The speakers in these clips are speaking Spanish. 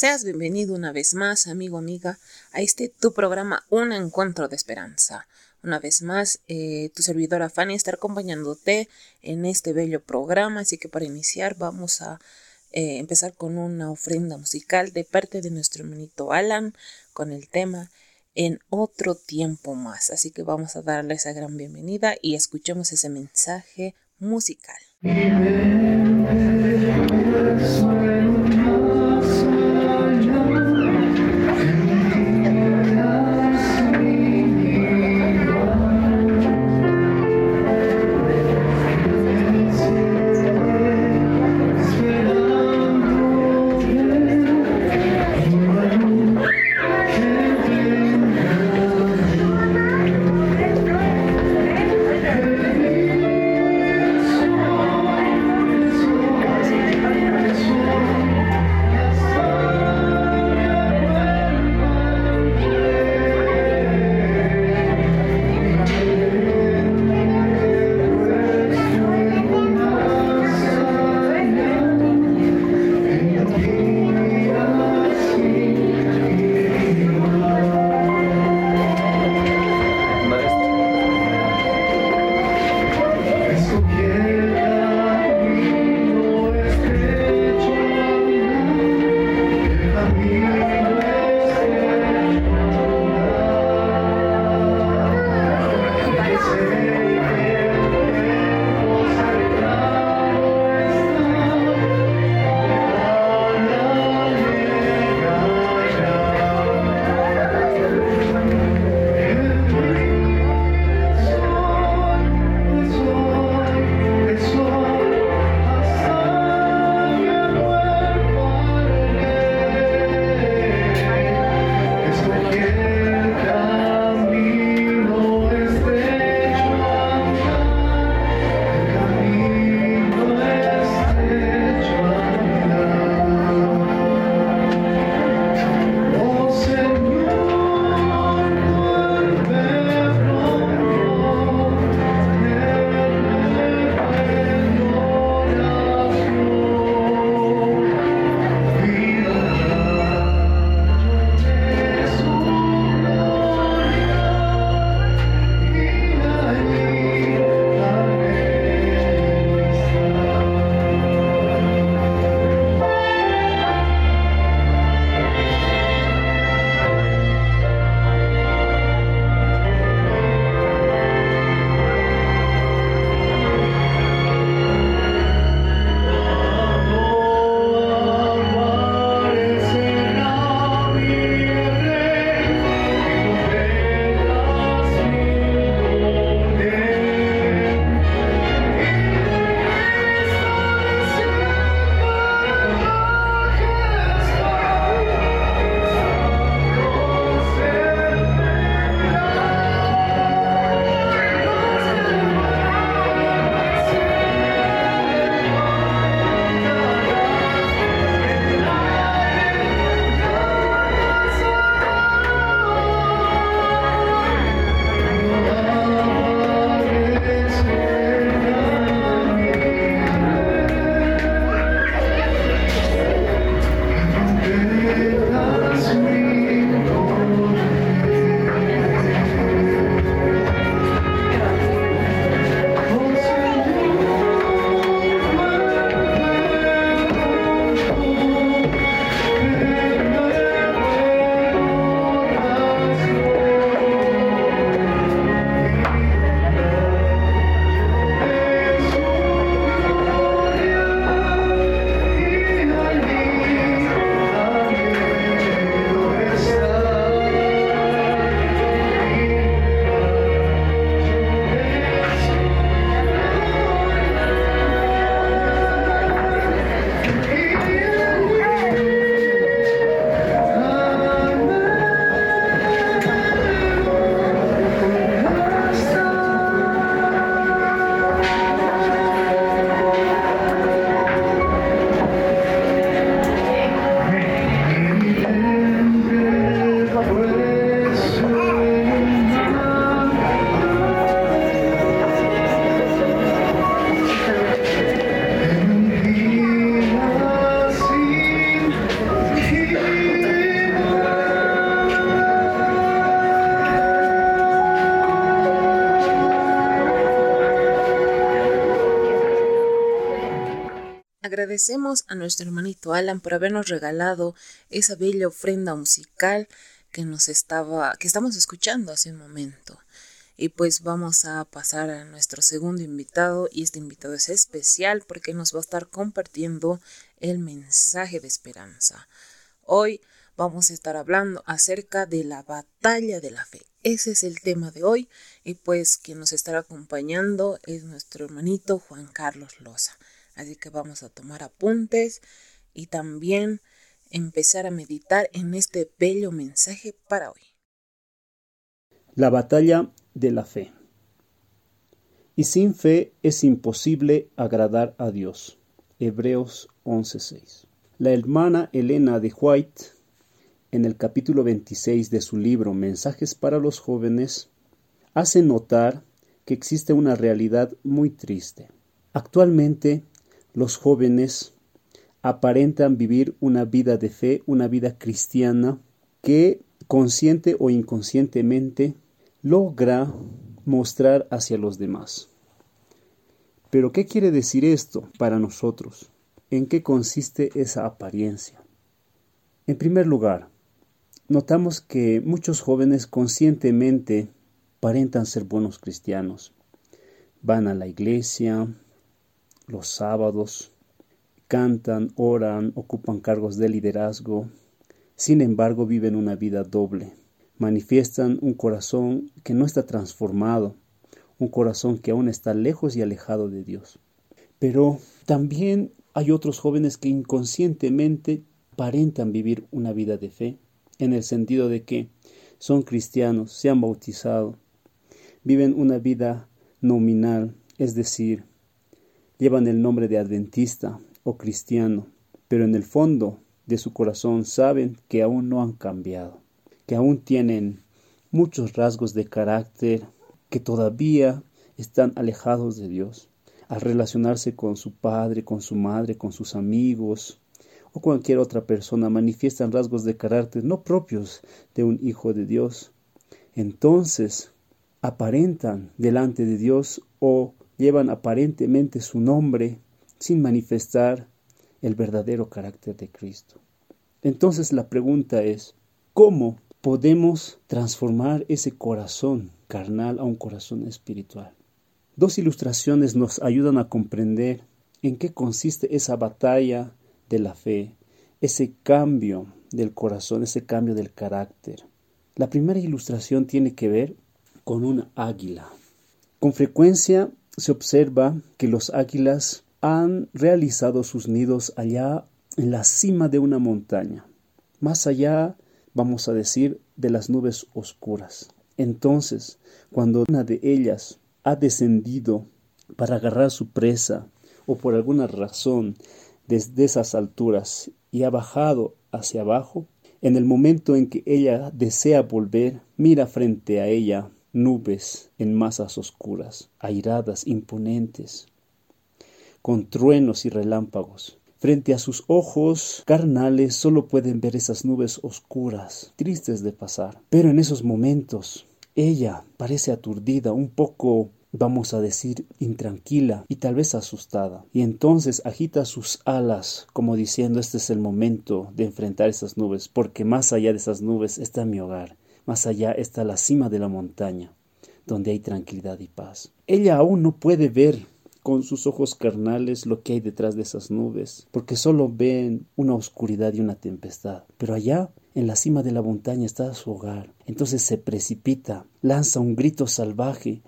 Seas bienvenido una vez más, amigo, amiga, a este tu programa Un Encuentro de Esperanza. Una vez más, eh, tu servidora Fanny está acompañándote en este bello programa, así que para iniciar vamos a eh, empezar con una ofrenda musical de parte de nuestro hermanito Alan con el tema En otro tiempo más. Así que vamos a darle esa gran bienvenida y escuchemos ese mensaje musical. Agradecemos a nuestro hermanito Alan por habernos regalado esa bella ofrenda musical que nos estaba, que estamos escuchando hace un momento. Y pues vamos a pasar a nuestro segundo invitado y este invitado es especial porque nos va a estar compartiendo el mensaje de esperanza. Hoy vamos a estar hablando acerca de la batalla de la fe. Ese es el tema de hoy y pues quien nos estará acompañando es nuestro hermanito Juan Carlos Loza. Así que vamos a tomar apuntes y también empezar a meditar en este bello mensaje para hoy. La batalla de la fe. Y sin fe es imposible agradar a Dios. Hebreos 11:6. La hermana Elena de White, en el capítulo 26 de su libro Mensajes para los jóvenes, hace notar que existe una realidad muy triste. Actualmente, los jóvenes aparentan vivir una vida de fe, una vida cristiana, que consciente o inconscientemente logra mostrar hacia los demás. Pero ¿qué quiere decir esto para nosotros? ¿En qué consiste esa apariencia? En primer lugar, notamos que muchos jóvenes conscientemente aparentan ser buenos cristianos. Van a la iglesia los sábados, cantan, oran, ocupan cargos de liderazgo, sin embargo viven una vida doble, manifiestan un corazón que no está transformado, un corazón que aún está lejos y alejado de Dios. Pero también hay otros jóvenes que inconscientemente aparentan vivir una vida de fe, en el sentido de que son cristianos, se han bautizado, viven una vida nominal, es decir, llevan el nombre de adventista o cristiano, pero en el fondo de su corazón saben que aún no han cambiado que aún tienen muchos rasgos de carácter que todavía están alejados de Dios. Al relacionarse con su padre, con su madre, con sus amigos o cualquier otra persona, manifiestan rasgos de carácter no propios de un hijo de Dios. Entonces, aparentan delante de Dios o llevan aparentemente su nombre sin manifestar el verdadero carácter de Cristo. Entonces la pregunta es, ¿cómo podemos transformar ese corazón carnal a un corazón espiritual. Dos ilustraciones nos ayudan a comprender en qué consiste esa batalla de la fe, ese cambio del corazón, ese cambio del carácter. La primera ilustración tiene que ver con una águila. Con frecuencia se observa que los águilas han realizado sus nidos allá en la cima de una montaña, más allá vamos a decir, de las nubes oscuras. Entonces, cuando una de ellas ha descendido para agarrar su presa, o por alguna razón desde esas alturas y ha bajado hacia abajo, en el momento en que ella desea volver, mira frente a ella nubes en masas oscuras, airadas, imponentes, con truenos y relámpagos. Frente a sus ojos carnales solo pueden ver esas nubes oscuras, tristes de pasar. Pero en esos momentos ella parece aturdida, un poco vamos a decir, intranquila y tal vez asustada. Y entonces agita sus alas como diciendo este es el momento de enfrentar esas nubes, porque más allá de esas nubes está mi hogar, más allá está la cima de la montaña, donde hay tranquilidad y paz. Ella aún no puede ver con sus ojos carnales lo que hay detrás de esas nubes, porque solo ven una oscuridad y una tempestad. Pero allá, en la cima de la montaña, está su hogar. Entonces se precipita, lanza un grito salvaje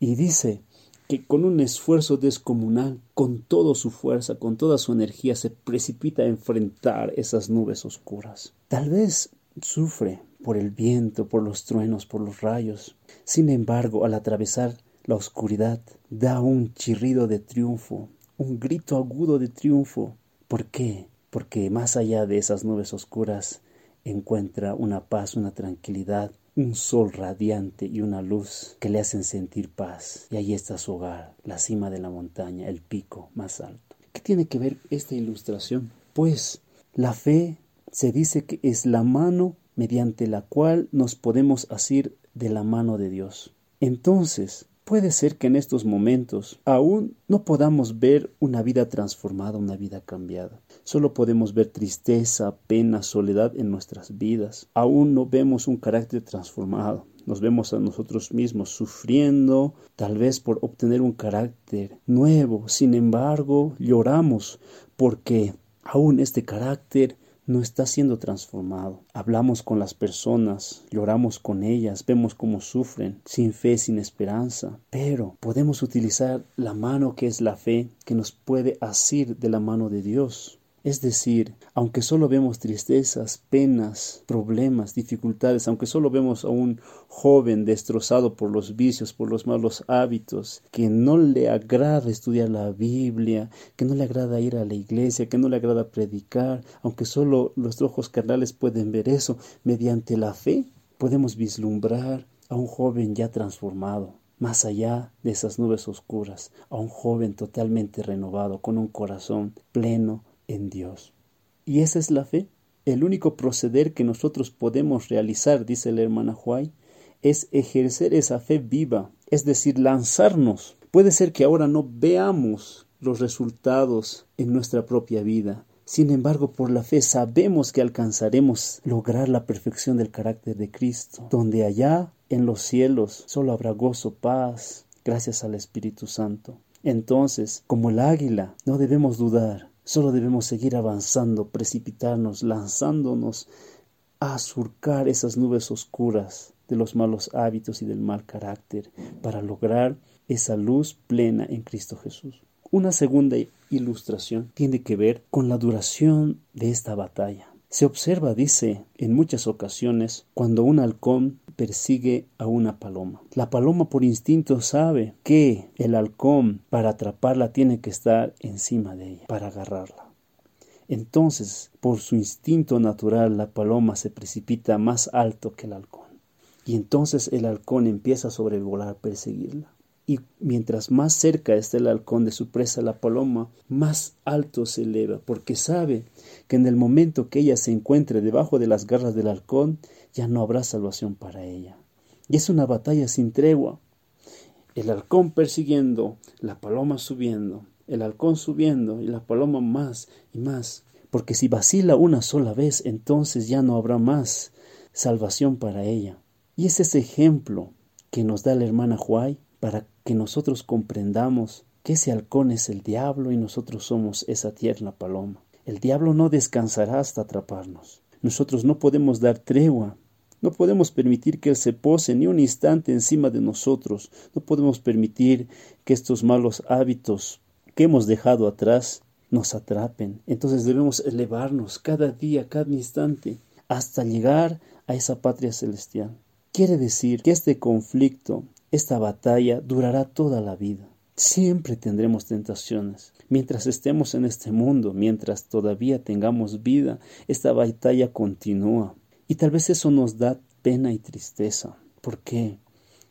y dice que con un esfuerzo descomunal, con toda su fuerza, con toda su energía, se precipita a enfrentar esas nubes oscuras. Tal vez sufre por el viento, por los truenos, por los rayos. Sin embargo, al atravesar la oscuridad da un chirrido de triunfo, un grito agudo de triunfo. ¿Por qué? Porque más allá de esas nubes oscuras encuentra una paz, una tranquilidad, un sol radiante y una luz que le hacen sentir paz. Y ahí está su hogar, la cima de la montaña, el pico más alto. ¿Qué tiene que ver esta ilustración? Pues la fe se dice que es la mano mediante la cual nos podemos asir de la mano de Dios. Entonces, Puede ser que en estos momentos aún no podamos ver una vida transformada, una vida cambiada. Solo podemos ver tristeza, pena, soledad en nuestras vidas. Aún no vemos un carácter transformado. Nos vemos a nosotros mismos sufriendo, tal vez por obtener un carácter nuevo. Sin embargo, lloramos porque aún este carácter no está siendo transformado. Hablamos con las personas, lloramos con ellas, vemos cómo sufren, sin fe, sin esperanza, pero podemos utilizar la mano que es la fe, que nos puede asir de la mano de Dios. Es decir, aunque solo vemos tristezas, penas, problemas, dificultades, aunque solo vemos a un joven destrozado por los vicios, por los malos hábitos, que no le agrada estudiar la Biblia, que no le agrada ir a la iglesia, que no le agrada predicar, aunque solo los ojos carnales pueden ver eso, mediante la fe podemos vislumbrar a un joven ya transformado, más allá de esas nubes oscuras, a un joven totalmente renovado, con un corazón pleno, en Dios. Y esa es la fe. El único proceder que nosotros podemos realizar, dice la hermana Huay, es ejercer esa fe viva, es decir, lanzarnos. Puede ser que ahora no veamos los resultados en nuestra propia vida. Sin embargo, por la fe sabemos que alcanzaremos lograr la perfección del carácter de Cristo, donde allá en los cielos solo habrá gozo, paz, gracias al Espíritu Santo. Entonces, como el águila, no debemos dudar, Solo debemos seguir avanzando, precipitarnos, lanzándonos a surcar esas nubes oscuras de los malos hábitos y del mal carácter para lograr esa luz plena en Cristo Jesús. Una segunda ilustración tiene que ver con la duración de esta batalla. Se observa, dice, en muchas ocasiones cuando un halcón persigue a una paloma. La paloma por instinto sabe que el halcón para atraparla tiene que estar encima de ella, para agarrarla. Entonces, por su instinto natural, la paloma se precipita más alto que el halcón. Y entonces el halcón empieza a sobrevolar, perseguirla y mientras más cerca está el halcón de su presa la paloma, más alto se eleva, porque sabe que en el momento que ella se encuentre debajo de las garras del halcón, ya no habrá salvación para ella. Y es una batalla sin tregua. El halcón persiguiendo, la paloma subiendo, el halcón subiendo y la paloma más y más, porque si vacila una sola vez, entonces ya no habrá más salvación para ella. Y es ese ejemplo que nos da la hermana Huay para que nosotros comprendamos que ese halcón es el diablo y nosotros somos esa tierna paloma. El diablo no descansará hasta atraparnos. Nosotros no podemos dar tregua. No podemos permitir que Él se pose ni un instante encima de nosotros. No podemos permitir que estos malos hábitos que hemos dejado atrás nos atrapen. Entonces debemos elevarnos cada día, cada instante, hasta llegar a esa patria celestial. Quiere decir que este conflicto esta batalla durará toda la vida. Siempre tendremos tentaciones. Mientras estemos en este mundo, mientras todavía tengamos vida, esta batalla continúa. Y tal vez eso nos da pena y tristeza. ¿Por qué?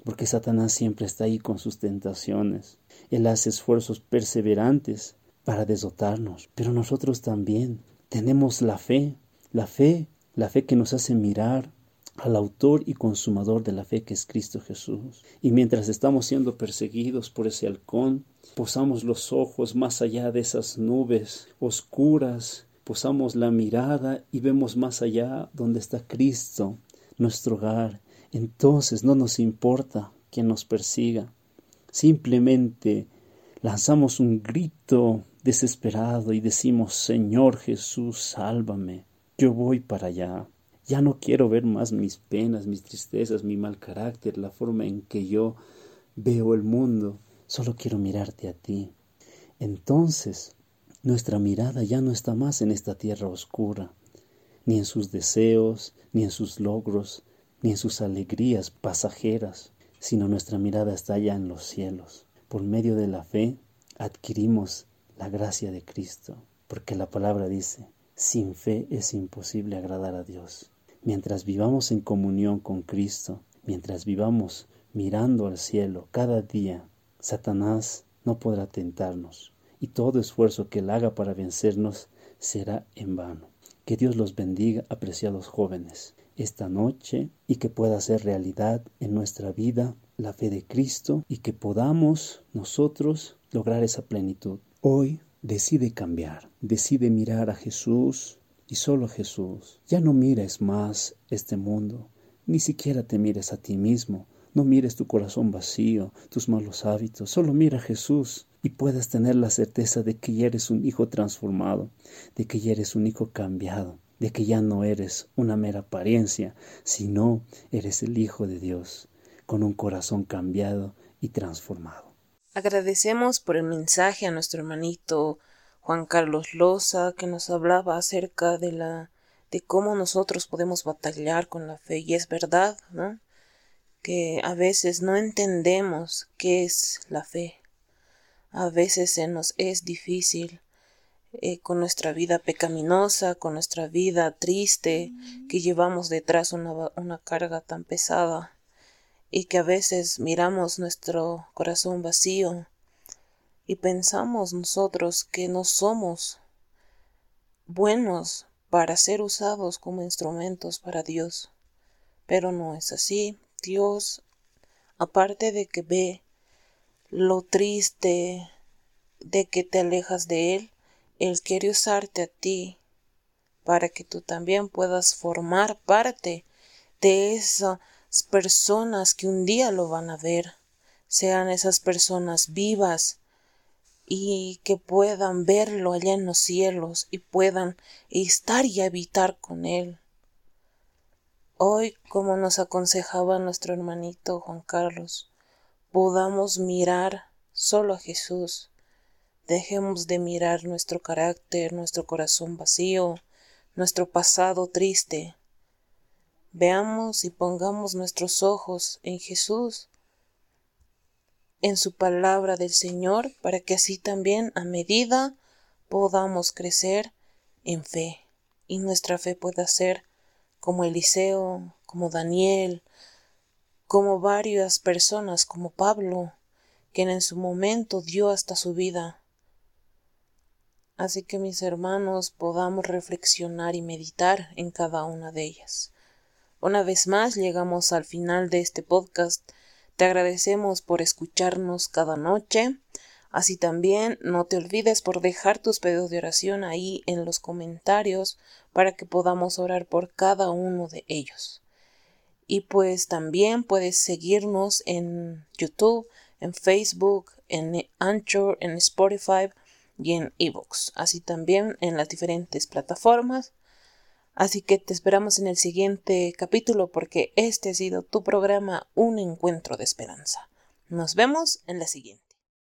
Porque Satanás siempre está ahí con sus tentaciones. Él hace esfuerzos perseverantes para desotarnos. Pero nosotros también tenemos la fe, la fe, la fe que nos hace mirar al autor y consumador de la fe que es Cristo Jesús. Y mientras estamos siendo perseguidos por ese halcón, posamos los ojos más allá de esas nubes oscuras, posamos la mirada y vemos más allá donde está Cristo, nuestro hogar. Entonces no nos importa quien nos persiga. Simplemente lanzamos un grito desesperado y decimos, Señor Jesús, sálvame. Yo voy para allá. Ya no quiero ver más mis penas, mis tristezas, mi mal carácter, la forma en que yo veo el mundo. Solo quiero mirarte a ti. Entonces, nuestra mirada ya no está más en esta tierra oscura, ni en sus deseos, ni en sus logros, ni en sus alegrías pasajeras, sino nuestra mirada está allá en los cielos. Por medio de la fe adquirimos la gracia de Cristo, porque la palabra dice, sin fe es imposible agradar a Dios. Mientras vivamos en comunión con Cristo, mientras vivamos mirando al cielo cada día, Satanás no podrá tentarnos y todo esfuerzo que él haga para vencernos será en vano. Que Dios los bendiga, apreciados jóvenes, esta noche y que pueda ser realidad en nuestra vida la fe de Cristo y que podamos nosotros lograr esa plenitud. Hoy decide cambiar, decide mirar a Jesús y solo Jesús. Ya no mires más este mundo, ni siquiera te mires a ti mismo, no mires tu corazón vacío, tus malos hábitos, solo mira a Jesús y puedas tener la certeza de que ya eres un hijo transformado, de que ya eres un hijo cambiado, de que ya no eres una mera apariencia, sino eres el Hijo de Dios, con un corazón cambiado y transformado. Agradecemos por el mensaje a nuestro hermanito Juan Carlos Loza, que nos hablaba acerca de la de cómo nosotros podemos batallar con la fe. Y es verdad, ¿no? Que a veces no entendemos qué es la fe. A veces se nos es difícil eh, con nuestra vida pecaminosa, con nuestra vida triste, que llevamos detrás una, una carga tan pesada y que a veces miramos nuestro corazón vacío y pensamos nosotros que no somos buenos para ser usados como instrumentos para Dios. Pero no es así. Dios, aparte de que ve lo triste de que te alejas de Él, Él quiere usarte a ti para que tú también puedas formar parte de esas personas que un día lo van a ver, sean esas personas vivas, y que puedan verlo allá en los cielos y puedan estar y habitar con él. Hoy, como nos aconsejaba nuestro hermanito Juan Carlos, podamos mirar solo a Jesús. Dejemos de mirar nuestro carácter, nuestro corazón vacío, nuestro pasado triste. Veamos y pongamos nuestros ojos en Jesús, en su palabra del Señor para que así también a medida podamos crecer en fe y nuestra fe pueda ser como Eliseo, como Daniel, como varias personas, como Pablo, quien en su momento dio hasta su vida. Así que mis hermanos podamos reflexionar y meditar en cada una de ellas. Una vez más llegamos al final de este podcast te agradecemos por escucharnos cada noche. Así también no te olvides por dejar tus pedidos de oración ahí en los comentarios para que podamos orar por cada uno de ellos. Y pues también puedes seguirnos en YouTube, en Facebook, en Anchor, en Spotify y en eBooks. Así también en las diferentes plataformas. Así que te esperamos en el siguiente capítulo porque este ha sido tu programa Un Encuentro de Esperanza. Nos vemos en la siguiente.